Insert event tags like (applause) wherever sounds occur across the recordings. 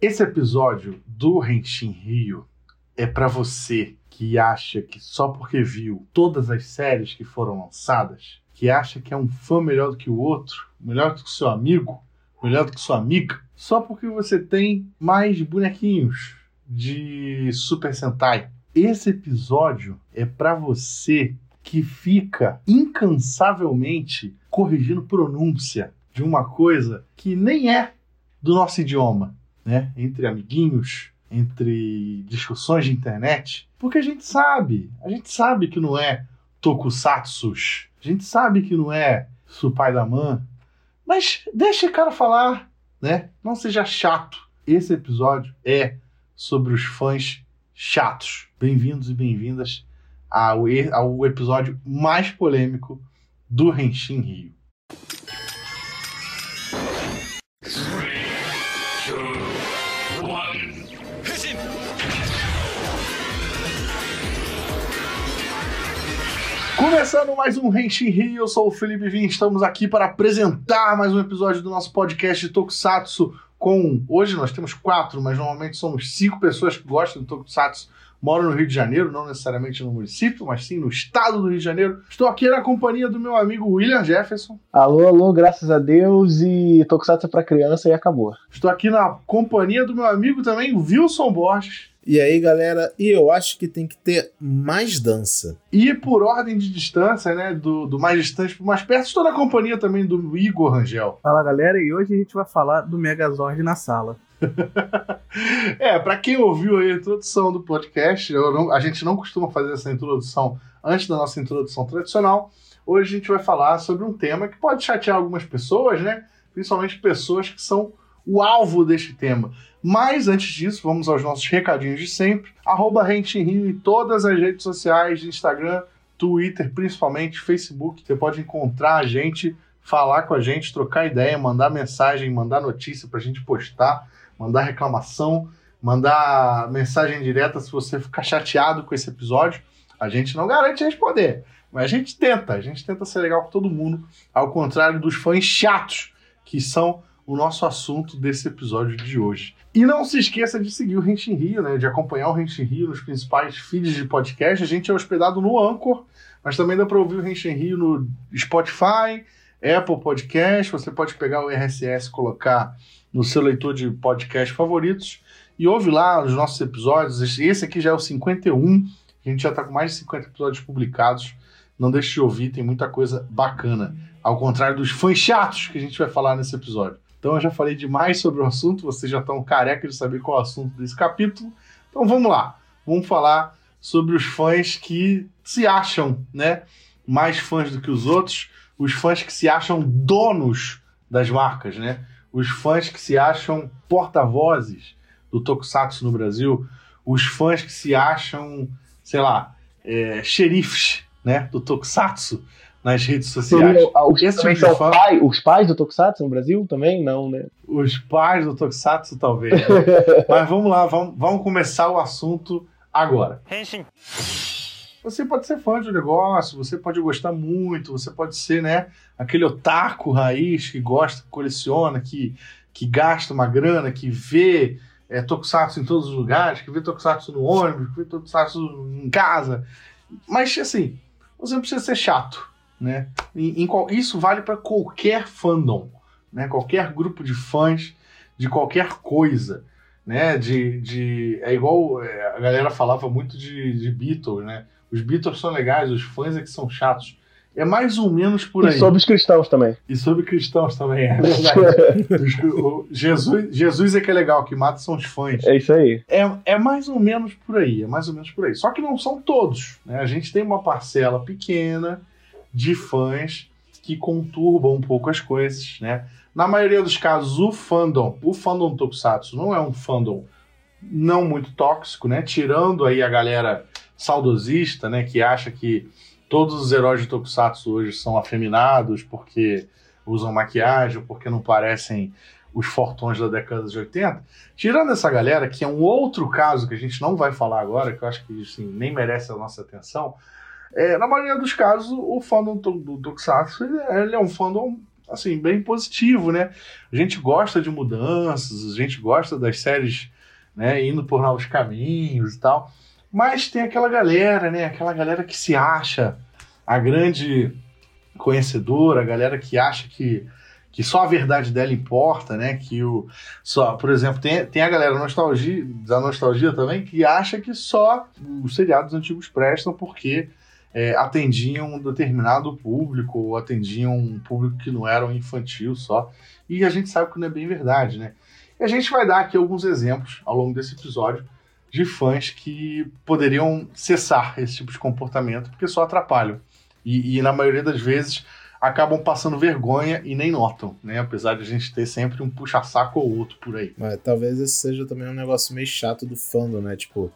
Esse episódio do Renshin Rio é para você que acha que só porque viu todas as séries que foram lançadas, que acha que é um fã melhor do que o outro, melhor do que o seu amigo, melhor do que sua amiga, só porque você tem mais bonequinhos de Super Sentai. Esse episódio é para você que fica incansavelmente corrigindo pronúncia de uma coisa que nem é do nosso idioma, né? Entre amiguinhos, entre discussões de internet, porque a gente sabe, a gente sabe que não é tokusatsus, a gente sabe que não é supai da man, mas deixa o cara falar, né? Não seja chato. Esse episódio é sobre os fãs chatos. Bem-vindos e bem-vindas ao, ao episódio mais polêmico do Renshin Rio. Começando mais um Renshin Rio, eu sou o Felipe Vim, estamos aqui para apresentar mais um episódio do nosso podcast de Tokusatsu com... Hoje nós temos quatro, mas normalmente somos cinco pessoas que gostam de Tokusatsu, moram no Rio de Janeiro, não necessariamente no município, mas sim no estado do Rio de Janeiro. Estou aqui na companhia do meu amigo William Jefferson. Alô, alô, graças a Deus, e Tokusatsu é para criança e acabou. Estou aqui na companhia do meu amigo também, Wilson Borges. E aí, galera, e eu acho que tem que ter mais dança. E por ordem de distância, né, do, do mais distante pro mais perto, estou na companhia também do Igor Rangel. Fala, galera, e hoje a gente vai falar do Megazord na sala. (laughs) é, para quem ouviu a introdução do podcast, não, a gente não costuma fazer essa introdução antes da nossa introdução tradicional. Hoje a gente vai falar sobre um tema que pode chatear algumas pessoas, né? Principalmente pessoas que são o alvo deste tema. Mas antes disso, vamos aos nossos recadinhos de sempre. Arroba Rente Rio em todas as redes sociais, Instagram, Twitter, principalmente Facebook. Você pode encontrar a gente, falar com a gente, trocar ideia, mandar mensagem, mandar notícia pra gente postar, mandar reclamação, mandar mensagem direta se você ficar chateado com esse episódio. A gente não garante responder, mas a gente tenta, a gente tenta ser legal com todo mundo, ao contrário dos fãs chatos que são o nosso assunto desse episódio de hoje. E não se esqueça de seguir o Renshin Rio, né? De acompanhar o Renshin Rio nos principais feeds de podcast. A gente é hospedado no Anchor, mas também dá para ouvir o Renshin Rio no Spotify, Apple Podcast. Você pode pegar o RSS colocar no seu leitor de podcast favoritos e ouve lá os nossos episódios. Esse aqui já é o 51. A gente já está com mais de 50 episódios publicados. Não deixe de ouvir, tem muita coisa bacana. Ao contrário dos fãs chatos que a gente vai falar nesse episódio. Então eu já falei demais sobre o assunto, vocês já estão careca de saber qual é o assunto desse capítulo. Então vamos lá, vamos falar sobre os fãs que se acham, né, mais fãs do que os outros, os fãs que se acham donos das marcas, né? Os fãs que se acham porta-vozes do Tokusatsu no Brasil, os fãs que se acham, sei lá, é, xerifes, né, do Tokusatsu nas redes sociais. Os, Esse tipo são fã... pai, os pais do Tokusatsu no Brasil também? Não, né? Os pais do Tokusatsu, talvez. Né? (laughs) Mas vamos lá, vamos, vamos começar o assunto agora. Henshin. Você pode ser fã de um negócio, você pode gostar muito, você pode ser, né, aquele otaku raiz que gosta, que coleciona, que, que gasta uma grana, que vê é, Tokusatsu em todos os lugares, que vê Tokusatsu no ônibus, que vê Tokusatsu em casa. Mas, assim, você não precisa ser chato né? Em, em, isso vale para qualquer fandom, né? Qualquer grupo de fãs de qualquer coisa, né? De, de é igual é, a galera falava muito de, de Beatles, né? Os Beatles são legais, os fãs é que são chatos. É mais ou menos por aí. E sobre os cristãos também. E sobre cristãos também, é verdade. (laughs) Jesus, Jesus é que é legal, que mata são os fãs. É isso aí. É, é mais ou menos por aí, é mais ou menos por aí. Só que não são todos, né? A gente tem uma parcela pequena de fãs que conturbam um pouco as coisas, né? Na maioria dos casos, o fandom, o fandom Tokusatsu não é um fandom não muito tóxico, né? Tirando aí a galera saudosista, né, que acha que todos os heróis de Tokusatsu hoje são afeminados porque usam maquiagem, porque não parecem os fortões da década de 80. Tirando essa galera, que é um outro caso que a gente não vai falar agora, que eu acho que assim, nem merece a nossa atenção, é, na maioria dos casos, o fandom do, Tokusatsu ele, ele, é um fandom assim, bem positivo, né? A gente gosta de mudanças, a gente gosta das séries, né, indo por novos caminhos e tal. Mas tem aquela galera, né? Aquela galera que se acha a grande conhecedora, a galera que acha que, que só a verdade dela importa, né? Que o só, por exemplo, tem, tem a galera nostalgia, da nostalgia também que acha que só os seriados antigos prestam porque é, atendiam um determinado público ou atendiam um público que não era um infantil só. E a gente sabe que não é bem verdade, né? E a gente vai dar aqui alguns exemplos ao longo desse episódio de fãs que poderiam cessar esse tipo de comportamento porque só atrapalham. E, e, na maioria das vezes acabam passando vergonha e nem notam, né? Apesar de a gente ter sempre um puxa-saco ou outro por aí. Talvez esse seja também um negócio meio chato do fandom, né? Tipo,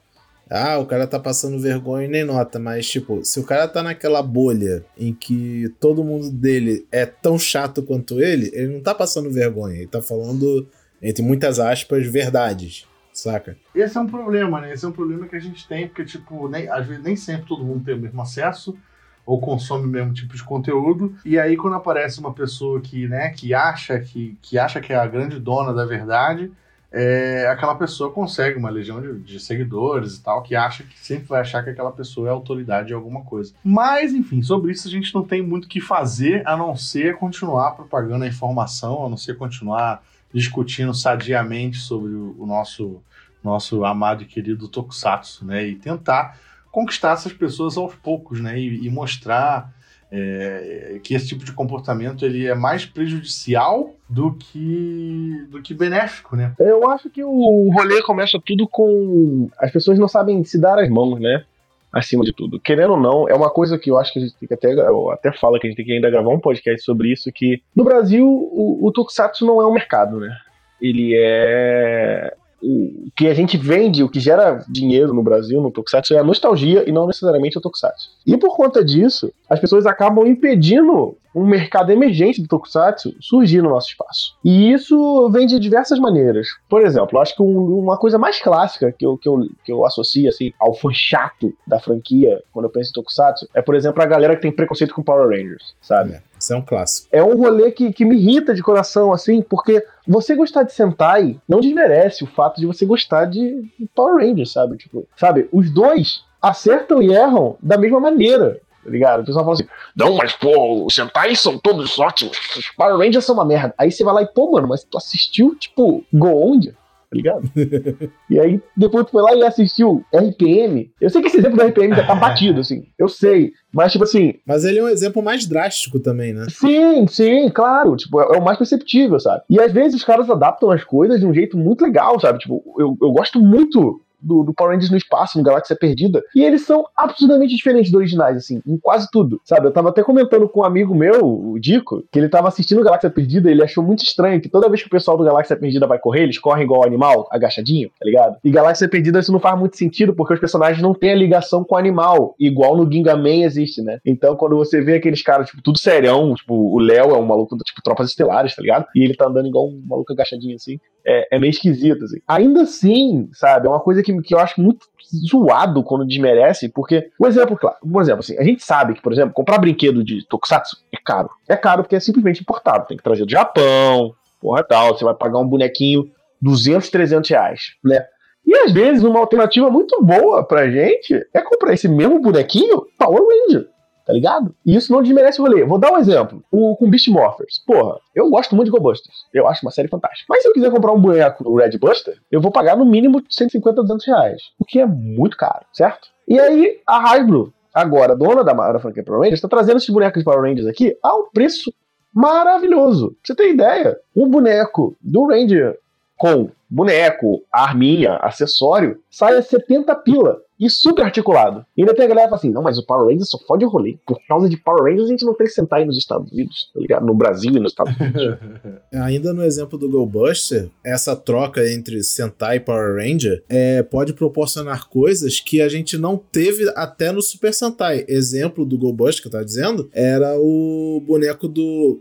ah, o cara tá passando vergonha e nem nota, mas tipo, se o cara tá naquela bolha em que todo mundo dele é tão chato quanto ele, ele não tá passando vergonha, ele tá falando, entre muitas aspas, verdades saca? Esse é um problema, né? Esse é um problema que a gente tem, porque, tipo, nem, às vezes nem sempre todo mundo tem o mesmo acesso ou consome o mesmo tipo de conteúdo. E aí, quando aparece uma pessoa que, né, que acha que, que acha que é a grande dona da verdade, é, aquela pessoa consegue uma legião de, de, seguidores e tal, que acha que sempre vai achar que aquela pessoa é autoridade em alguma coisa. Mas, enfim, sobre isso a gente não tem muito o que fazer a não ser continuar propagando a informação, a não ser continuar discutindo sadiamente sobre o, nosso, nosso amado e querido Tokusatsu, né? E tentar conquistar essas pessoas aos poucos, né? E, e mostrar é, que esse tipo de comportamento ele é mais prejudicial do que do que benéfico, né? Eu acho que o rolê começa tudo com as pessoas não sabem se dar as mãos, né? Acima de tudo. Querendo ou não, é uma coisa que eu acho que a gente tem que até. Até fala que a gente tem que ainda gravar um podcast sobre isso, que no Brasil o, o Tokusatsu não é um mercado, né? Ele é o que a gente vende, o que gera dinheiro no Brasil, no Tokusatsu, é a nostalgia e não necessariamente o Tokusatsu. E por conta disso, as pessoas acabam impedindo um mercado emergente do Tokusatsu surgir no nosso espaço. E isso vem de diversas maneiras. Por exemplo, acho que um, uma coisa mais clássica que eu, que, eu, que eu associo assim, ao fã chato da franquia quando eu penso em Tokusatsu é, por exemplo, a galera que tem preconceito com Power Rangers, sabe? É, isso é um clássico. É um rolê que, que me irrita de coração, assim, porque você gostar de Sentai não desmerece o fato de você gostar de Power Rangers, sabe? Tipo, sabe? Os dois acertam e erram da mesma maneira tá ligado? O pessoal fala assim, não, mas pô, os Sentai são todos ótimos, os Power Rangers são uma merda. Aí você vai lá e, pô, mano, mas tu assistiu, tipo, Go Onde? Tá ligado? (laughs) e aí, depois tu foi lá e assistiu RPM. Eu sei que esse exemplo do RPM já tá batido, assim. Eu sei. Mas, tipo assim. Mas ele é um exemplo mais drástico também, né? Sim, sim, claro. Tipo, é, é o mais perceptível, sabe? E às vezes os caras adaptam as coisas de um jeito muito legal, sabe? Tipo, eu, eu gosto muito do, do, Power Rangers no espaço, no Galáxia Perdida. E eles são absolutamente diferentes dos originais, assim, em quase tudo. Sabe? Eu tava até comentando com um amigo meu, o Dico, que ele tava assistindo Galáxia Perdida e ele achou muito estranho que toda vez que o pessoal do Galáxia Perdida vai correr, eles correm igual animal, agachadinho, tá ligado? E Galáxia Perdida isso não faz muito sentido, porque os personagens não têm a ligação com o animal, igual no Gingaman existe, né? Então, quando você vê aqueles caras, tipo, tudo serião, tipo, o Léo é um maluco, tipo, tropas estelares, tá ligado? E ele tá andando igual um maluco agachadinho assim. É, é meio esquisito, assim. Ainda assim, sabe, é uma coisa que, que eu acho muito zoado quando desmerece, porque, um exemplo, claro, um exemplo, assim, a gente sabe que, por exemplo, comprar brinquedo de Tokusatsu é caro. É caro porque é simplesmente importado, tem que trazer do Japão, porra tal, você vai pagar um bonequinho 200, 300 reais, né? E às vezes uma alternativa muito boa pra gente é comprar esse mesmo bonequinho Power Ranger tá ligado? E isso não desmerece o rolê. Vou dar um exemplo. O, com Beast Morphers. Porra, eu gosto muito de Go Busters. Eu acho uma série fantástica. Mas se eu quiser comprar um boneco do Red Buster, eu vou pagar no mínimo 150, 200 reais. O que é muito caro, certo? E aí, a Hasbro, agora dona da, da franquia Power Rangers, está trazendo esses bonecos de Power Rangers aqui a um preço maravilhoso. Pra você ter ideia, um boneco do Ranger com boneco, arminha, acessório, sai a 70 pila e super articulado. E ainda tem a galera que fala assim: não, mas o Power Rangers só fode o rolê. Por causa de Power Rangers, a gente não tem que sentar aí nos Estados Unidos, tá ligado? No Brasil e nos Estados Unidos. (laughs) ainda no exemplo do Go Buster, essa troca entre Sentai e Power Ranger é, pode proporcionar coisas que a gente não teve até no Super Sentai. Exemplo do Go Buster que eu tava dizendo era o boneco do.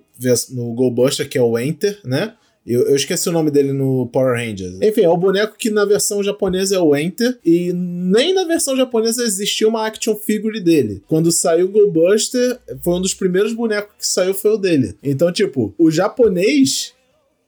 No Go Buster, que é o Enter, né? Eu, eu, esqueci o nome dele no Power Rangers. Enfim, é o boneco que na versão japonesa é o Enter. E nem na versão japonesa existia uma action figure dele. Quando saiu o Go Buster, foi um dos primeiros bonecos que saiu, foi o dele. Então, tipo, o japonês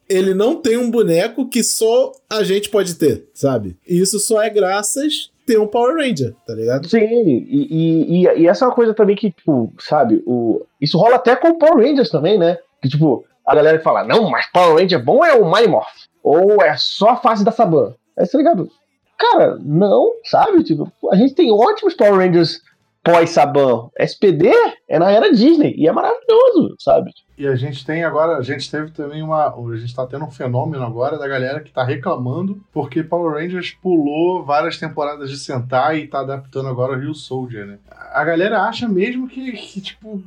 ele não tem um boneco que só a gente pode ter, sabe? E isso só é graças ter um Power Ranger, tá ligado? Sim, e, e, e, essa é uma coisa também que, tipo, sabe, o, isso rola até com o Power Rangers também, né? Que, tipo, a galera fala, não, mas Power Ranger bom é o Minimorph, ou é só a fase da Saban. Aí, tá ligado? Cara, não, sabe? Tipo, a gente tem ótimos Power Rangers pós-Saban. SPD é na era Disney e é maravilhoso, sabe? E a gente tem agora, a gente teve também uma. A gente tá tendo um fenômeno agora da galera que tá reclamando porque Power Rangers pulou várias temporadas de Sentai e tá adaptando agora o Rio Soldier, né? A galera acha mesmo que, que tipo,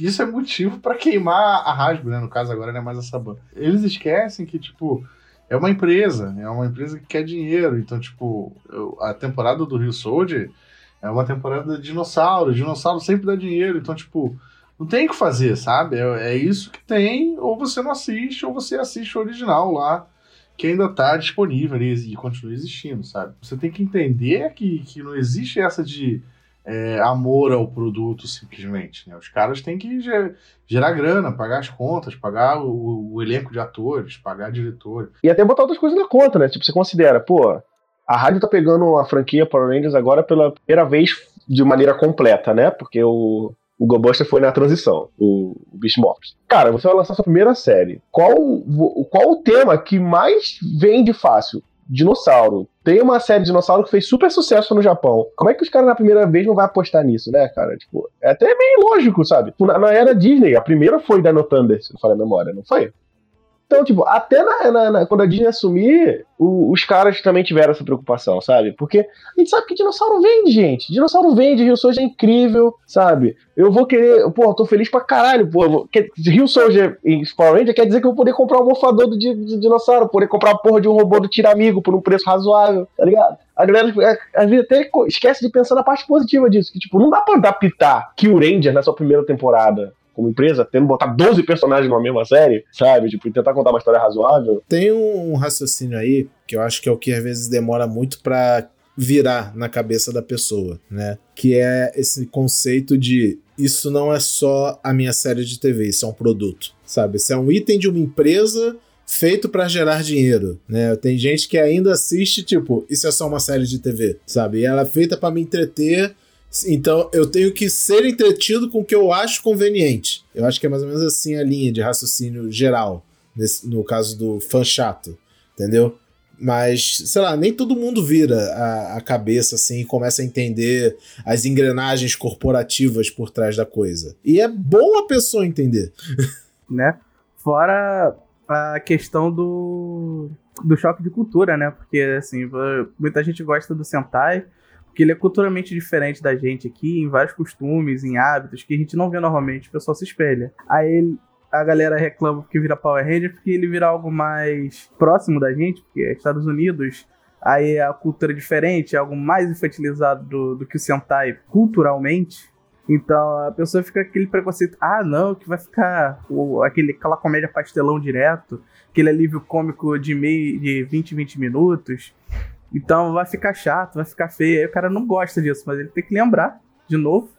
isso é motivo para queimar a Hasbro, né? No caso agora não é mais a Saban. Eles esquecem que, tipo, é uma empresa, é uma empresa que quer dinheiro. Então, tipo, a temporada do Rio Soldier é uma temporada de dinossauro. Dinossauro sempre dá dinheiro. Então, tipo, não tem o que fazer, sabe? É, é, isso que tem, ou você não assiste, ou você assiste o original lá, que ainda tá disponível e continua existindo, sabe? Você tem que entender que, que não existe essa de é, amor ao produto simplesmente. Né? Os caras têm que gerar grana, pagar as contas, pagar o, o elenco de atores, pagar diretores. E até botar outras coisas na conta, né? Tipo, você considera, pô, a rádio tá pegando a franquia Power Rangers agora pela primeira vez de maneira completa, né? Porque o, o GoBuster foi na transição, o, o Beast. Cara, você vai lançar sua primeira série. Qual, qual o tema que mais vende fácil? Dinossauro. Tem uma série de dinossauro que fez super sucesso no Japão. Como é que os caras na primeira vez não vão apostar nisso, né, cara? Tipo, é até meio lógico, sabe? Na, na era Disney, a primeira foi Dino Thunder, se não falei a memória, não foi? Então, tipo, até na, na, na, quando a Disney assumir, o, os caras também tiveram essa preocupação, sabe? Porque a gente sabe que dinossauro vende, gente. Dinossauro vende, Rio Soldier é incrível, sabe? Eu vou querer, pô, tô feliz pra caralho, pô. Rio Soldier em Power Ranger quer dizer que eu vou poder comprar um morfador do, de, de dinossauro, poder comprar a porra de um robô do Tiramigo por um preço razoável, tá ligado? A galera, às vezes, até esquece de pensar na parte positiva disso, que, tipo, não dá pra adaptar Kill Ranger na sua primeira temporada como empresa, tendo botar 12 personagens numa mesma série, sabe? Tipo, tentar contar uma história razoável. Tem um raciocínio aí que eu acho que é o que às vezes demora muito para virar na cabeça da pessoa, né? Que é esse conceito de isso não é só a minha série de TV, isso é um produto, sabe? Isso é um item de uma empresa feito para gerar dinheiro, né? Tem gente que ainda assiste, tipo, isso é só uma série de TV, sabe? E ela é feita para me entreter então eu tenho que ser entretido com o que eu acho conveniente. Eu acho que é mais ou menos assim a linha de raciocínio geral, nesse, no caso do fã chato, entendeu? Mas, sei lá, nem todo mundo vira a, a cabeça assim e começa a entender as engrenagens corporativas por trás da coisa. E é bom a pessoa entender. (laughs) Né? Fora a questão do, do choque de cultura, né? Porque, assim, muita gente gosta do Sentai, porque ele é culturalmente diferente da gente aqui, em vários costumes, em hábitos, que a gente não vê normalmente, o pessoal se espelha. Aí ele, a galera reclama porque vira Power Ranger, porque ele vira algo mais próximo da gente, porque é Estados Unidos, aí a cultura é diferente, é algo mais infantilizado do, do que o Sentai culturalmente. Então a pessoa fica aquele preconceito, ah não, que vai ficar aquele, aquela comédia pastelão direto, aquele alívio cômico de, meio, de 20, 20 minutos. Então vai ficar chato, vai ficar feio. Aí o cara não gosta disso, mas ele tem que lembrar, de novo,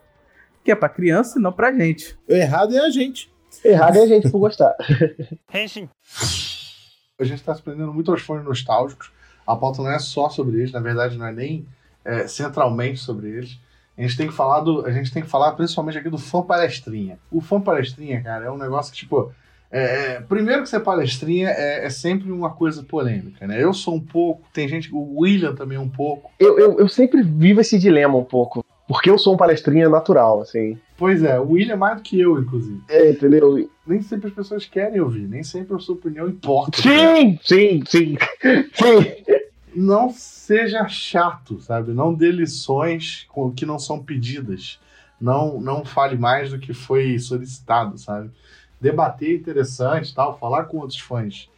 que é pra criança e não pra gente. O errado é a gente. Errado é a gente por gostar. (laughs) a gente tá se prendendo muito aos fones nostálgicos. A pauta não é só sobre eles, na verdade não é nem é, centralmente sobre eles. A gente tem que falar do. A gente tem que falar principalmente aqui do fã palestrinha. O fã palestrinha, cara, é um negócio que, tipo, é, é, primeiro que ser palestrinha é, é, sempre uma coisa polêmica, né? Eu sou um pouco, tem gente, o William também um pouco. Eu, eu, eu sempre vivo esse dilema um pouco, porque eu sou um palestrinha natural, assim. Pois é, o William é mais do que eu, inclusive. É, entendeu? Nem sempre as pessoas querem ouvir, nem sempre a sua opinião importa. Sim, né? sim, sim, sim. Não seja chato, sabe? Não dê lições que não são pedidas. Não, não fale mais do que foi solicitado, sabe? Debater é interessante, tal, falar com outros fãs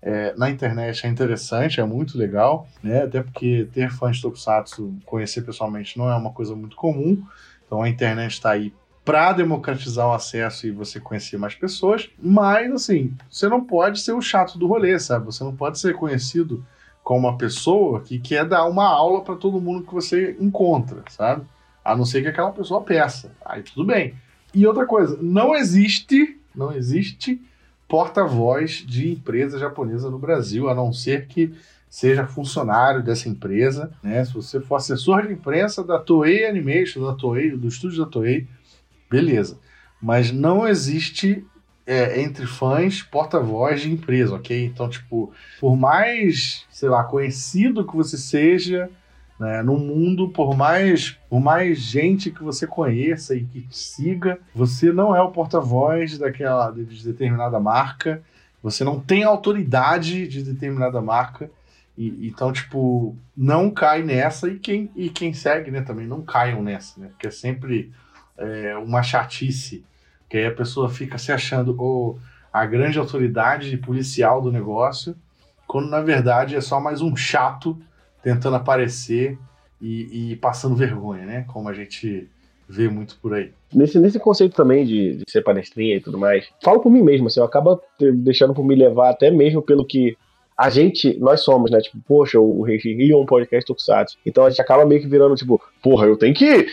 é, na internet é interessante, é muito legal, né? Até porque ter fãs de Tokusatsu, conhecer pessoalmente, não é uma coisa muito comum. Então a internet está aí para democratizar o acesso e você conhecer mais pessoas, mas assim, você não pode ser o chato do rolê, sabe? Você não pode ser conhecido como uma pessoa que quer dar uma aula para todo mundo que você encontra, sabe? A não ser que aquela pessoa peça. Aí tudo bem. E outra coisa, não existe, não existe porta-voz de empresa japonesa no Brasil, a não ser que seja funcionário dessa empresa, né? Se você for assessor de imprensa da Toei Animation, da Toei, do estúdio da Toei, beleza. Mas não existe é, entre fãs porta-voz de empresa, ok? Então, tipo, por mais, sei lá, conhecido que você seja né, no mundo, por mais, por mais gente que você conheça e que te siga, você não é o porta-voz daquela de determinada marca, você não tem autoridade de determinada marca. E, então, tipo, não cai nessa e quem, e quem segue, né, também não caiam nessa, né? Porque é sempre é, uma chatice, que aí a pessoa fica se achando o, a grande autoridade policial do negócio, quando na verdade é só mais um chato tentando aparecer e, e passando vergonha, né? Como a gente vê muito por aí. Nesse, nesse conceito também de, de ser palestrinha e tudo mais, falo por mim mesmo, assim, eu acabo deixando por me levar até mesmo pelo que a gente, nós somos, né? Tipo, poxa, o Rio é um podcast Tokusatsu. Então a gente acaba meio que virando, tipo, porra, eu tenho que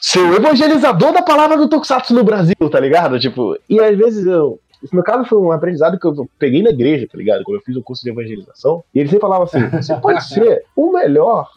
ser o evangelizador da palavra do Tokusatsu no Brasil, tá ligado? Tipo, e às vezes eu. Esse meu caso foi um aprendizado que eu peguei na igreja, tá ligado? Quando eu fiz o curso de evangelização. E ele sempre falava assim: você pode (laughs) ser o melhor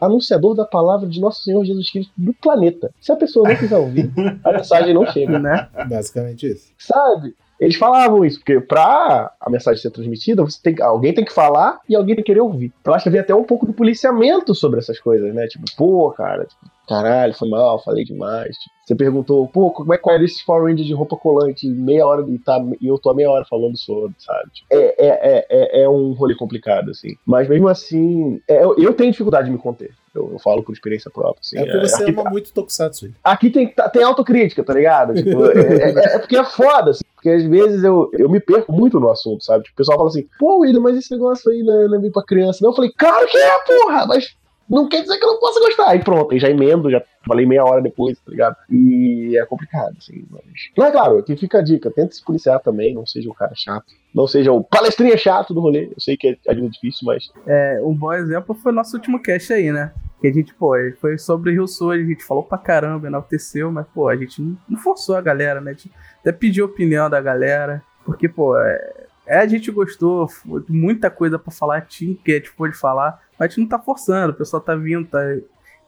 anunciador da palavra de nosso Senhor Jesus Cristo do planeta. Se a pessoa não quiser ouvir, (laughs) a mensagem não chega, né? Basicamente isso. Sabe? Eles falavam isso, porque pra a mensagem ser transmitida, você tem, alguém tem que falar e alguém tem que querer ouvir. Eu acho que havia até um pouco do policiamento sobre essas coisas, né? Tipo, pô, cara, tipo, caralho, foi mal, falei demais. Tipo, você perguntou, pô, como é que era esse Power Ranger de roupa colante meia hora e, tá, e eu tô a meia hora falando sobre, sabe? Tipo, é, é, é, é, um rolê complicado, assim. Mas mesmo assim, é, eu, eu tenho dificuldade de me conter. Eu, eu, falo por experiência própria. Assim. É porque você aqui, ama muito Tokusatsu. Aqui tem, tá, tem autocrítica, tá ligado? Tipo, é, é, é, porque é foda, assim. Porque às vezes eu, eu me perco muito no assunto, sabe? Tipo, o pessoal fala assim, pô, William, mas esse negócio aí não é, não é bem pra criança. Não, eu falei, claro que é, porra! Mas não quer dizer que eu não possa gostar. Aí pronto, aí já emendo, já falei meia hora depois, tá ligado? E é complicado, assim. Mas, mas é claro, aqui fica a dica, tente se policiar também, não seja o cara chato. Não seja o palestrinha chato do rolê. Eu sei que é, é difícil, mas. É, um bom exemplo foi o nosso último cast aí, né? Que a gente, pô, foi sobre Rio Sul, a gente falou pra caramba, enalteceu, mas, pô, a gente não forçou a galera, né? A gente até pediu opinião da galera. Porque, pô, é, é, a gente gostou, muita coisa para falar, tinha que a gente pôde falar, a gente não tá forçando, o pessoal tá vindo, tá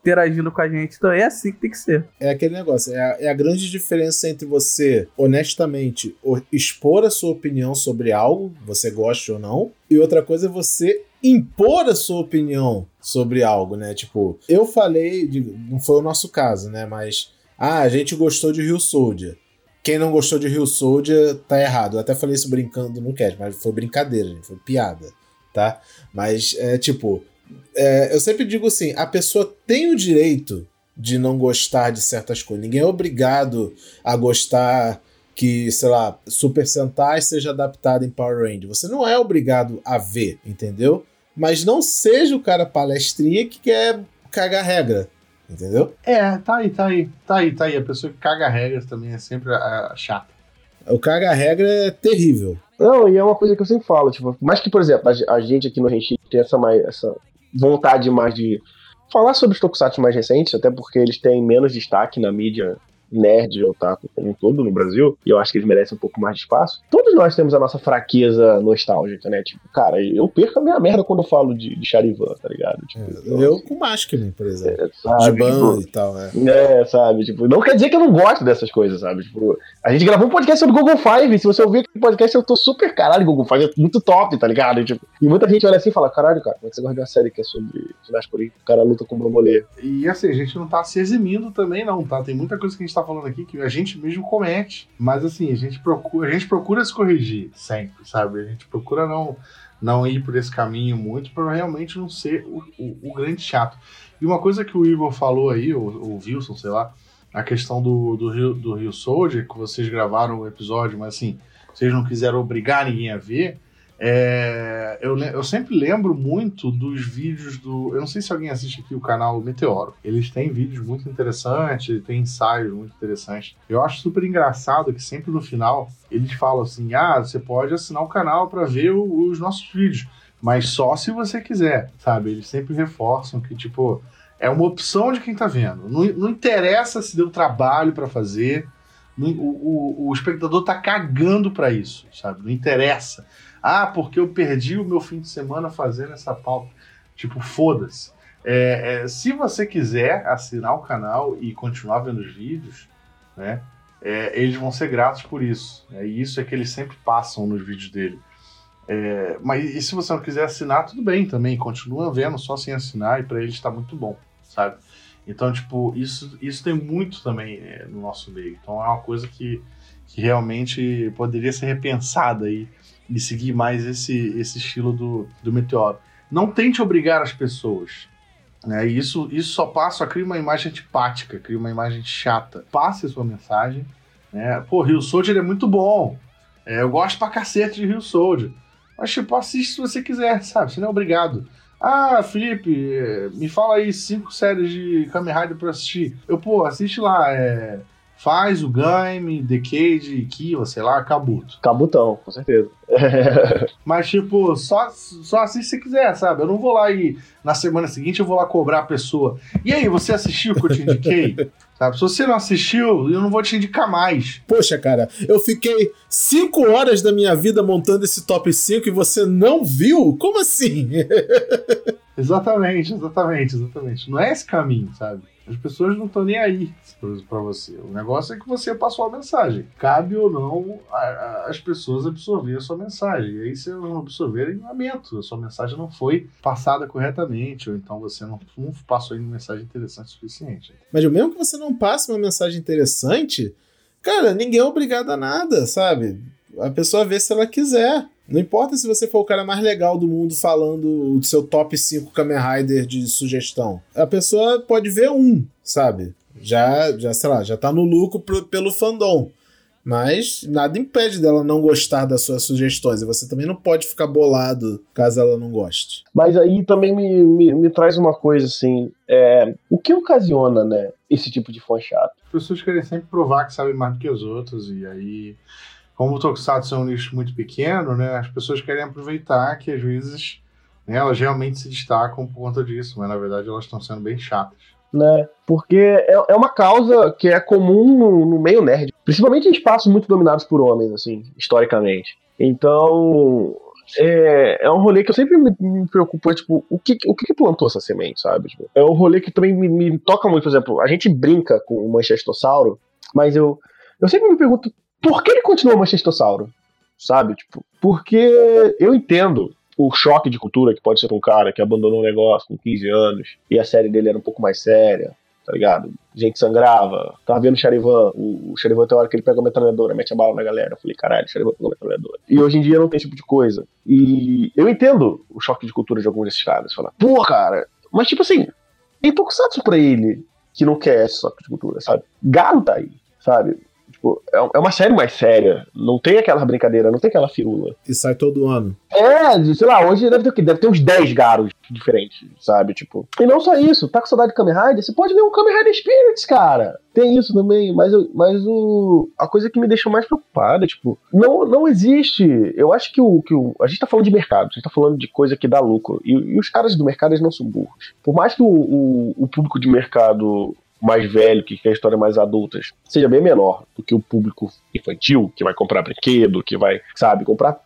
interagindo com a gente, então é assim que tem que ser. É aquele negócio, é a, é a grande diferença entre você, honestamente, expor a sua opinião sobre algo, você gosta ou não, e outra coisa é você impor a sua opinião sobre algo, né? Tipo, eu falei, não foi o nosso caso, né? Mas, ah, a gente gostou de Rio Soldier. Quem não gostou de Rio Soldier tá errado. Eu até falei isso brincando no cast, mas foi brincadeira, gente, foi piada, tá? Mas é tipo, é, eu sempre digo assim: a pessoa tem o direito de não gostar de certas coisas. Ninguém é obrigado a gostar que, sei lá, Super Sentai seja adaptado em Power Rangers. Você não é obrigado a ver, entendeu? Mas não seja o cara palestrinha que quer cagar regra. Entendeu? É, tá aí, tá aí. Tá aí, tá aí. A pessoa que caga regras também é sempre a, a chata. O caga regra é terrível. Não, e é uma coisa que eu sempre falo, tipo, mais que, por exemplo, a, a gente aqui no Renchi tem essa, mais, essa vontade mais de falar sobre os tokusatsu mais recentes, até porque eles têm menos destaque na mídia nerd otaku como um todo no Brasil, e eu acho que eles merecem um pouco mais de espaço. Todos nós temos a nossa fraqueza nostálgica, né? Tipo, cara, eu perco a minha merda quando eu falo de, de Charivan, tá ligado? Tipo, é, então, eu assim, com Maskman, por exemplo. É, sabe, de ban tipo, e tal, é. É, sabe? Tipo, não quer dizer que eu não gosto dessas coisas, sabe? Tipo, a gente gravou um podcast sobre Google Five, se você ouvir aquele podcast, eu tô super caralho, Google Five é muito top, tá ligado? E, tipo, e muita gente olha assim e fala, caralho, cara, como é que você gosta de uma série que é sobre ginástica olímpica, o cara luta com o bambolê? E assim, a gente não tá se eximindo também, não, tá? Tem muita coisa que a gente tá falando aqui que a gente mesmo comete, mas assim, a gente procura, a gente procura se corrigir sempre, sabe? A gente procura não não ir por esse caminho muito para realmente não ser o, o, o, grande chato. E uma coisa que o Igor falou aí, o, o Wilson, sei lá, a questão do, do, Rio, do Rio Soldier, que vocês gravaram o episódio, mas assim, vocês não quiseram obrigar ninguém a ver, É, eu, eu sempre lembro muito dos vídeos do. Eu não sei se alguém assiste aqui o canal Meteoro. Eles têm vídeos muito interessantes, tem ensaios muito interessantes. Eu acho super engraçado que sempre no final eles falam assim: ah, você pode assinar o canal para ver o, os nossos vídeos, mas só se você quiser, sabe? Eles sempre reforçam que, tipo, é uma opção de quem tá vendo. Não, não interessa se deu trabalho para fazer. o, o, o, espectador tá cagando para isso, sabe? Não interessa. Ah, porque eu perdi o meu fim de semana fazendo essa pauta. Tipo, foda-se. É, é, se você quiser assinar o canal e continuar vendo os vídeos, né, é, eles vão ser gratos por isso. É, e isso é que eles sempre passam nos vídeos dele. É, mas e se você não quiser assinar, tudo bem também. Continua vendo só sem assinar e para eles está muito bom, sabe? Então, tipo, isso, isso tem muito também é, no nosso meio. Então é uma coisa que, que realmente poderia ser repensada aí e seguir mais esse, esse estilo do, do Meteoro. Não tente obrigar as pessoas. Né? Isso, isso só passa a criar uma imagem antipática, cria uma imagem chata. Passe a sua mensagem. Né? Pô, Rio Soldier é muito bom. É, eu gosto pra cacete de Rio Soldier. Mas, tipo, assiste se você quiser, sabe? Você não é obrigado. Ah, Felipe, me fala aí cinco séries de Kamen Rider pra assistir. Eu, pô, assiste lá, é faz o game, Decade, Kiva, sei lá, Kabuto. Kabutão, com certeza. (laughs) Mas, tipo, só, só assiste se quiser, sabe? Eu não vou lá e na semana seguinte eu vou lá cobrar a pessoa. E aí, você assistiu o que eu te indiquei? (laughs) Sabe? Se você não assistiu, eu não vou te indicar mais. Poxa, cara, eu fiquei cinco horas da minha vida montando esse top 5 e você não viu? Como assim? (laughs) exatamente, exatamente, exatamente. Não é esse caminho, sabe? As pessoas não estão nem aí para você. O negócio é que você passou a mensagem. Cabe ou não a, a, as pessoas absorver a sua mensagem. E aí, se elas não absorverem, lamento. A sua mensagem não foi passada corretamente, ou então você não, não passou uma mensagem interessante o suficiente. Mas mesmo que você não passe uma mensagem interessante, cara, ninguém é obrigado a nada, sabe? A pessoa vê se ela quiser. Não importa se você for o cara mais legal do mundo falando do seu top 5 Kamen Rider de sugestão. A pessoa pode ver um, sabe? Já, já sei lá, já tá no lucro pro, pelo fandom. Mas nada impede dela não gostar das suas sugestões. E você também não pode ficar bolado caso ela não goste. Mas aí também me, me, me traz uma coisa assim: é, o que ocasiona, né, esse tipo de fã chato? As pessoas querem sempre provar que sabem mais do que os outros, e aí como o Tokusatsu é um nicho muito pequeno, né, as pessoas querem aproveitar que às vezes né, elas realmente se destacam por conta disso, mas na verdade elas estão sendo bem chatas. Né? Porque é, é uma causa que é comum no, no, meio nerd, principalmente em espaços muito dominados por homens, assim, historicamente. Então, é, é um rolê que eu sempre me, me preocupo, é, tipo, o que, o que plantou essa semente, sabe? Tipo, é um rolê que também me, me, toca muito, por exemplo, a gente brinca com o Manchestossauro, mas eu, eu sempre me pergunto por que ele continua Manchestossauro? Sabe? Tipo, porque eu entendo o choque de cultura que pode ser um cara que abandonou um negócio com 15 anos e a série dele era um pouco mais séria, tá ligado? Gente sangrava. Tava vendo o Charivan, o, Charivan tem hora que ele pega a metralhadora, mete a bala na galera. Eu falei, caralho, o Charivan pegou a metralhadora. E hoje em dia não tem esse tipo de coisa. E eu entendo o choque de cultura de alguns desses caras. Falar, pô, cara, mas tipo assim, tem pouco satsu pra ele que não quer esse choque de cultura, sabe? Galo tá aí, sabe? Tipo, é, é uma série mais séria. Não tem aquela brincadeira, não tem aquela firula. E sai todo ano. É, sei lá, hoje deve ter o quê? Deve ter uns 10 garos diferentes, sabe? Tipo. E não só isso, tá com saudade de Kamen Rider? Você pode ver um Kamen Rider Spirits, cara. Tem isso também, mas, mas o, a coisa que me deixou mais preocupada, tipo, não, não existe. Eu acho que o, que o. A gente tá falando de mercado, a gente tá falando de coisa que dá lucro. E, e os caras do mercado eles não são burros. Por mais que o, o, o público de mercado mais velho, que quer histórias mais adultas, seja bem menor do que o público infantil, que vai comprar brinquedo, que vai, sabe, comprar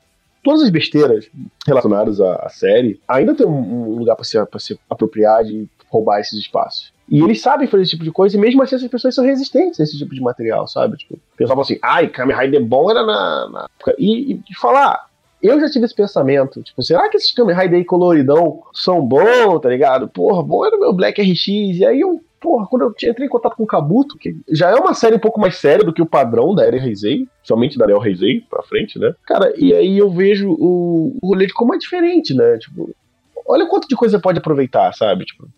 todas as besteiras relacionadas à, à série, ainda tem um, um lugar para se, se apropriar de roubar esses espaços. E eles sabem fazer esse tipo de coisa, e mesmo assim essas pessoas são resistentes a esse tipo de material, sabe? Tipo, fala assim, ai, Kamen Rider bom era na, na E, e falar, eu já tive esse pensamento, tipo, será que esses Kamen Rider aí coloridão são bons, tá ligado? Porra, bom era meu Black RX, e aí eu porra, quando eu entrei em contato com o Kabuto, que já é uma série um pouco mais séria do que o padrão da Eren Heisei, somente da Ariel Heisei pra frente, né? Cara, e aí eu vejo o, o rolê de como é diferente, né? Tipo, olha quanto de coisa pode aproveitar, sabe? Tipo,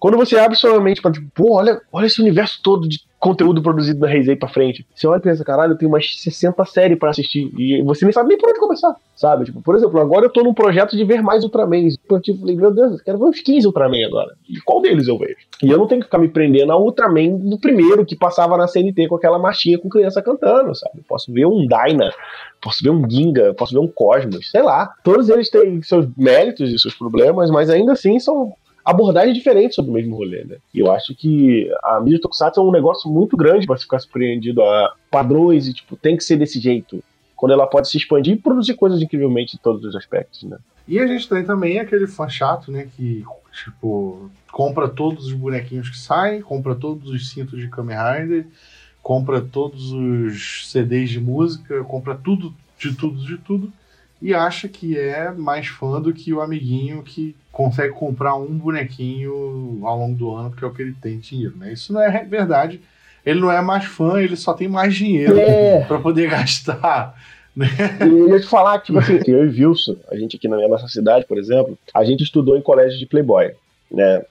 quando você abre sua mente pra, tipo, pô, olha, olha esse universo todo de conteúdo produzido na Reisei pra frente. Você olha e pensa, caralho, eu tenho umas 60 séries pra assistir. E você nem sabe nem por onde começar, sabe? Tipo, por exemplo, agora eu tô num projeto de ver mais Ultraman. Eu tipo, falei, meu Deus, eu quero ver uns 15 Ultraman agora. E qual deles eu vejo? E eu não tenho que ficar me prendendo ao Ultraman do primeiro que passava na CNT com aquela marchinha com criança cantando, sabe? Eu posso ver um Dyna, posso ver um Ginga, posso ver um Cosmos, sei lá. Todos eles têm seus méritos e seus problemas, mas ainda assim são abordagens diferentes sobre o mesmo rolê, né? E eu acho que a mídia Tokusatsu é um negócio muito grande para ficar surpreendido a padrões e, tipo, tem que ser desse jeito. Quando ela pode se expandir e produzir coisas incrivelmente em todos os aspectos, né? E a gente tem também aquele fã chato, né? Que, tipo, compra todos os bonequinhos que saem, compra todos os cintos de Kamen Rider, compra todos os CDs de música, compra tudo, de tudo, de tudo e acha que é mais fã do que o amiguinho que consegue comprar um bonequinho ao longo do ano porque é o que ele tem dinheiro, né? Isso não é verdade. Ele não é mais fã, ele só tem mais dinheiro É. para poder (laughs) gastar. Né? E eu ia te falar que, tipo assim, eu e Wilson, a gente aqui na nossa cidade, por exemplo, a gente estudou em colégio de Playboy. Né?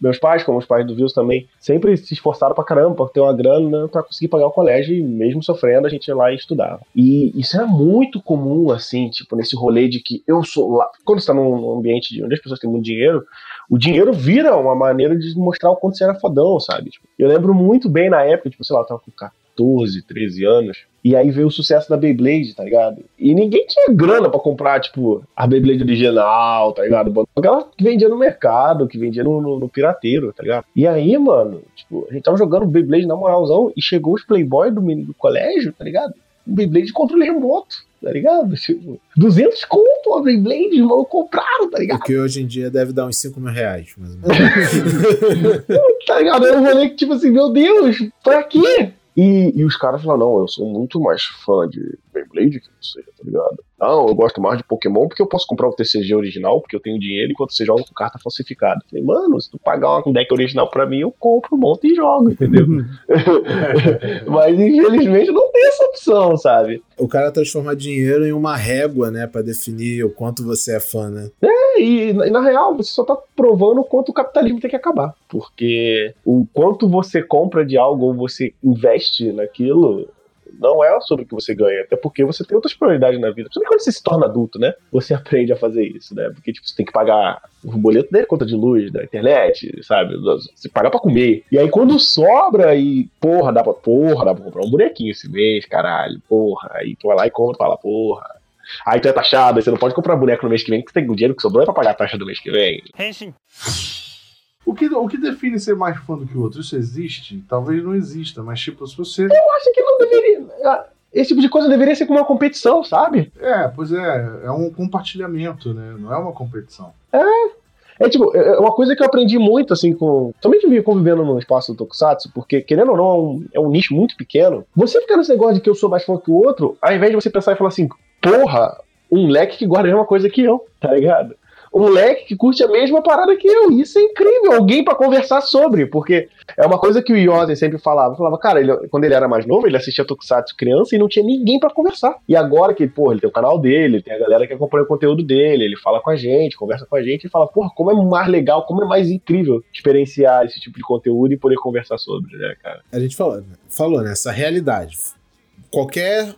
Meus, pais, como os pais do Wilson também, sempre se esforçaram pra caramba pra ter uma grana pra conseguir pagar o colégio e mesmo sofrendo a gente ia lá e estudava. E isso era muito comum, assim, tipo, nesse rolê de que eu sou lá. Quando você tá num ambiente de- onde as pessoas têm muito dinheiro, o dinheiro vira uma maneira de mostrar o quanto você era fodão, sabe? Tipo, eu lembro muito bem na época, tipo, sei lá, eu tava com 14, 13 anos. E aí veio o sucesso da Beyblade, tá ligado? E ninguém tinha grana pra comprar, tipo, a Beyblade original, tá ligado? Aquela que vendia no mercado, que vendia no, no- no pirateiro, tá ligado? E aí, mano, tipo, a gente tava jogando Beyblade na moralzão e chegou os Playboy do, menino do colégio, tá ligado? Um Beyblade de controle remoto, tá ligado? (laughs) Tipo, 200 conto a Beyblade, malucos compraram, tá O ligado? que hoje em dia deve dar uns 5 mil reais, mais ou menos. (laughs) Tá ligado? Era um rolê que, tipo assim, meu Deus, pra quê? E, e os caras falaram, não, eu sou muito mais fã de Beyblade que você, tá ligado? Não, eu gosto mais de Pokémon porque eu posso comprar o TCG original, porque eu tenho dinheiro, enquanto você joga com carta falsificada. Eu Falei, mano, se tu pagar um deck original pra mim, eu compro, monto e jogo, entendeu? (laughs) (laughs) Mas infelizmente não tem essa opção, sabe? o cara transforma dinheiro em uma régua, né, Pra definir o quanto você é fã, né? E, e, na real, você só tá provando o quanto o capitalismo tem que acabar. Porque o quanto você compra de algo ou você investe naquilo não é sobre o que você ganha. Até porque você tem outras prioridades na vida. Principalmente quando você se torna adulto, né? Você (laughs) aprende a fazer isso, né? Porque tipo, você tem que pagar o boleto da conta de luz, da internet, sabe? Você paga pra comer. E aí quando sobra e, porra, dá pra, porra, dá pra comprar um bonequinho esse mês, caralho, porra. Aí tu vai lá e compra e fala, porra. Aí tu é taxado, aí você não pode comprar boneco no mês que vem, porque tem o dinheiro que sobrou é pra pagar a taxa do mês que vem. O que, o que define ser mais fã do que o outro? Isso existe? Talvez não exista, mas tipo, se você. Eu acho que não deveria. ah, Esse tipo de coisa deveria ser como uma competição, sabe? É, pois é, é um compartilhamento, né? Não é uma competição. É tipo, é uma coisa que eu aprendi muito, assim, com. Vim convivendo no espaço do Tokusatsu, porque, querendo ou não, é um, é um nicho muito pequeno. Você ficar nesse negócio de que eu sou mais fã que o outro, ao invés de você pensar e falar assim, porra, um leque que guarda a mesma coisa que eu, tá ligado? Um leque que curte a mesma parada que eu. Isso é incrível. Alguém pra conversar sobre. Porque é uma coisa que o Yosen sempre falava. Falava, cara, ele- quando ele era mais novo, ele assistia Tokusatsu criança e não tinha ninguém pra conversar. E agora que, porra, ele tem o canal dele, tem a galera que acompanha o conteúdo dele, ele fala com a gente, conversa com a gente e fala, porra, como é mais legal, como é mais incrível experienciar esse tipo de conteúdo e poder conversar sobre, né, cara? A gente falou, falou nessa realidade. Qualquer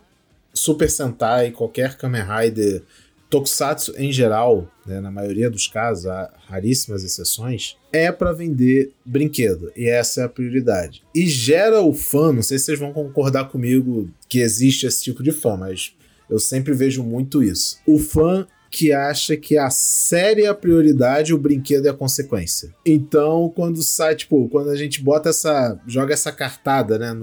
Super Sentai, qualquer Kamen Rider, Tokusatsu em geral, né, na maioria dos casos, há raríssimas exceções, é para vender brinquedo. E essa é a prioridade. E gera o fã, não sei se vocês vão concordar comigo que existe esse tipo de fã, mas eu sempre vejo muito isso. O fã que acha que a série é a prioridade e o brinquedo é a consequência. Então, quando sai, tipo, quando a gente bota essa. joga essa cartada, né,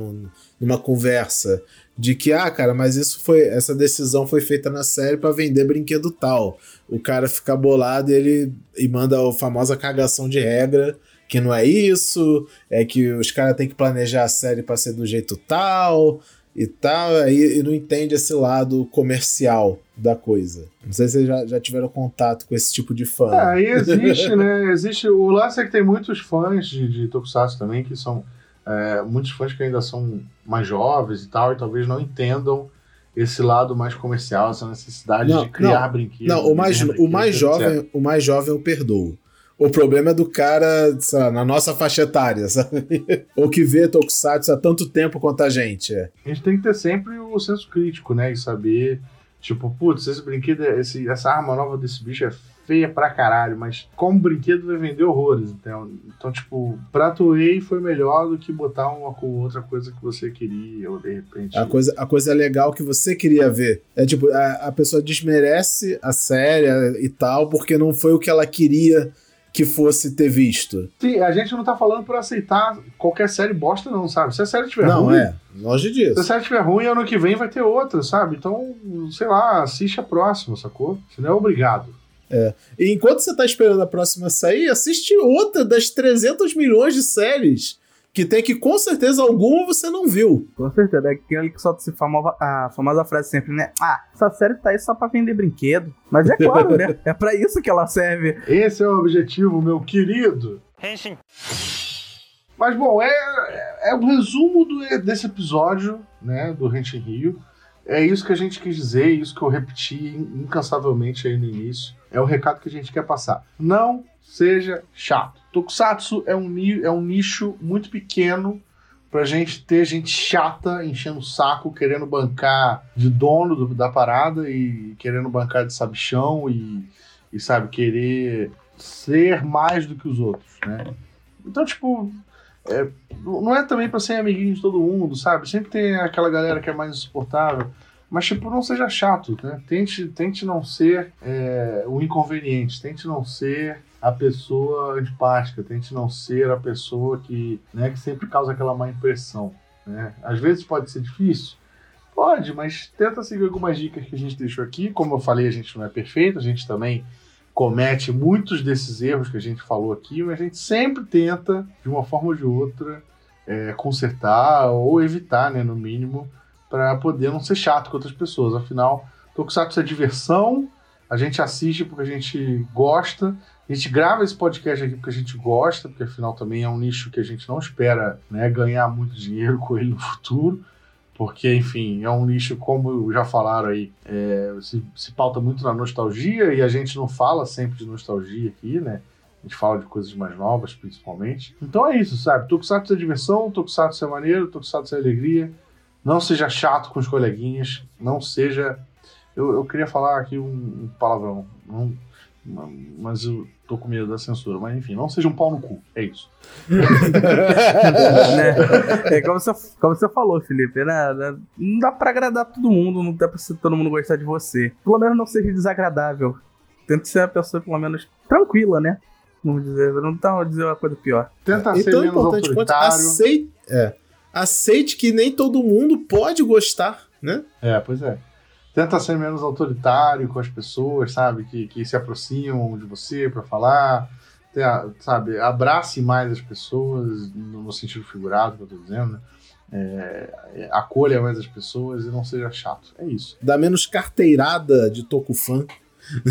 numa conversa de que, ah, cara, mas isso foi. Essa decisão foi feita na série pra vender brinquedo tal. O cara fica bolado e ele e manda a famosa cagação de regra. Que não é isso, é que os caras têm que planejar a série pra ser do jeito tal e tal, aí e não entende esse lado comercial da coisa. Não sei se vocês já, já tiveram contato com esse tipo de fã. É, aí existe, (laughs) né? Existe. O lance é que tem muitos fãs de, de Tokusatsu também, que são. É, muitos fãs que ainda são mais jovens e tal, e talvez não entendam esse lado mais comercial, essa necessidade Não, de criar não. brinquedos. Não, o mais, o mais brinquedos, etc. jovem, o mais jovem eu perdoo. O problema é do cara, lá, na nossa faixa etária, sabe? (laughs) Ou que vê Tokusatsu há tanto tempo quanto a gente. É. A gente tem que ter sempre o senso crítico, né? E saber, tipo, putz, esse brinquedo, esse, essa arma nova desse bicho é feia pra caralho, mas como brinquedo vai vender horrores. Então, então tipo, pra Toei foi melhor do que botar uma com outra coisa que você queria, ou de repente. A coisa, a coisa legal que você queria ver. É tipo, a, a pessoa desmerece a série e tal, porque não foi o que ela queria que fosse ter visto. Sim, a gente não tá falando por aceitar qualquer série bosta, não, sabe? Se a série tiver não, ruim. Não, é. Longe disso. Se a série tiver ruim, ano que vem vai ter outra, sabe? Então, sei lá, assiste a próxima, sacou? Você não é obrigado. É. E enquanto você tá esperando a próxima sair, assiste outra das 300 milhões de séries que tem que com certeza alguma você não viu. Com certeza, é aquele que solta famosa, a famosa frase sempre, né? Ah, essa série tá aí só pra vender brinquedo. Mas é claro, né? (laughs) É pra isso que ela serve. Esse é o objetivo, meu querido. Henshin. Mas bom, é, é, é o resumo do, desse episódio, né, do Henshin Rio. É isso que a gente quis dizer, isso que eu repeti incansavelmente aí no início. É o recado que a gente quer passar. Não seja chato. Tokusatsu é um, é um nicho muito pequeno pra gente ter gente chata enchendo o saco, querendo bancar de dono do, da parada e querendo bancar de sabichão e, e, sabe, querer ser mais do que os outros, né? Então, tipo, é, não é também pra ser amiguinho de todo mundo, sabe? Sempre tem aquela galera que é mais insuportável. Mas, tipo, não seja chato, né? Tente, tente não ser é, o inconveniente, tente não ser a pessoa antipática, tente não ser a pessoa que, né, que sempre causa aquela má impressão. Né? Às vezes pode ser difícil, pode, mas tenta seguir algumas dicas que a gente deixou aqui. Como eu falei, a gente não é perfeito, a gente também comete muitos desses erros que a gente falou aqui, mas a gente sempre tenta, de uma forma ou de outra, é, consertar ou evitar, né, no mínimo, para poder não ser chato com outras pessoas. Afinal, Tokusatsu é diversão, a gente assiste porque a gente gosta, a gente grava esse podcast aqui porque a gente gosta, porque afinal também é um nicho que a gente não espera né, ganhar muito dinheiro com ele no futuro, porque, enfim, é um nicho, como já falaram aí, é, se, se pauta muito na nostalgia e a gente não fala sempre de nostalgia aqui, né? A gente fala de coisas mais novas, principalmente. Então é isso, sabe? Tokusatsu é diversão, Tokusatsu é maneiro, Tokusatsu é alegria. Não seja chato com os coleguinhas, não seja. Eu, eu queria falar aqui um, palavrão, não, mas eu tô com medo da censura. Mas enfim, não seja um pau no cu. É isso. né? (laughs) É como você, como você falou, Felipe. Né? Não dá pra agradar todo mundo, não dá pra todo mundo gostar de você. Pelo menos não seja desagradável. Tente ser uma pessoa, pelo menos, tranquila, né? Vamos dizer, não tá dizer uma coisa pior. Tenta é. ser então, menos importante autoritário. Aceite, é, aceite que nem todo mundo pode gostar, né? É, pois é tenta ser menos autoritário com as pessoas, sabe? Que, que se aproximam de você para falar. sabe? Abrace mais as pessoas, no sentido figurado que eu tô dizendo, né? É, acolha mais as pessoas e não seja chato. É isso. Dá menos carteirada de Tokufan.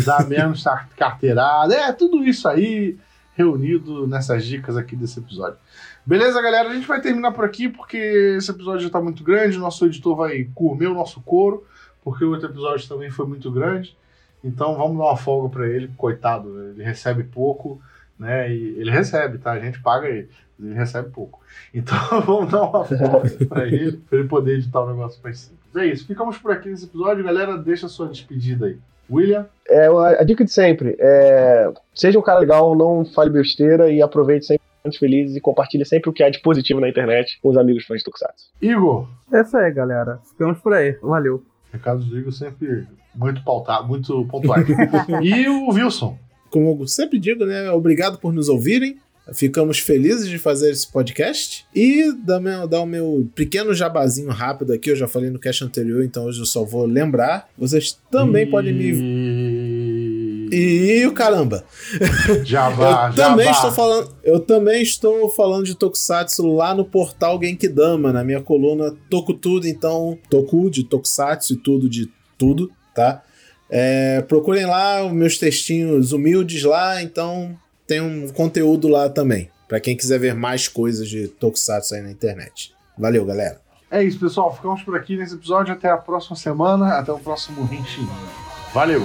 Dá menos carteirada. É, tudo isso aí reunido nessas dicas aqui desse episódio. Beleza, galera? A gente vai terminar por aqui porque esse episódio já tá muito grande. Nosso editor vai comer o nosso couro porque o outro episódio também foi muito grande. Então vamos dar uma folga para ele, coitado. Ele recebe pouco, né? E ele recebe, tá? A gente paga ele, mas ele recebe pouco. Então (laughs) vamos dar uma folga para ele, para ele poder editar o negócio mais simples. É isso. Ficamos por aqui nesse episódio, galera. Deixa a sua despedida aí. William? É, a dica de sempre. É, seja um cara legal, não fale besteira e aproveite sempre muito felizes e compartilhe sempre o que há de positivo na internet com os amigos fãs de Tokusatsu. Igor? É isso aí, galera. Ficamos por aí. Valeu. Recados do Igor sempre muito pautado, muito pontuais. (laughs) e o Wilson? Como eu sempre digo, né? Obrigado por nos ouvirem. Ficamos felizes de fazer esse podcast. E dar, meu, dar o meu pequeno jabazinho rápido aqui, eu já falei no cast anterior, então hoje eu só vou lembrar. Vocês também e... podem me. E o caramba! Jabá, (laughs) eu também estou falando, eu também estou falando de Tokusatsu lá no portal Genkidama, na minha coluna Toku Tudo, então Toku de Tokusatsu e tudo de tudo, tá? É, procurem lá os meus textinhos humildes lá, então tem um conteúdo lá também, para quem quiser ver mais coisas de Tokusatsu aí na internet. Valeu, galera. É isso, pessoal. Ficamos por aqui nesse episódio. Até a próxima semana. Até o próximo Henshin. Valeu!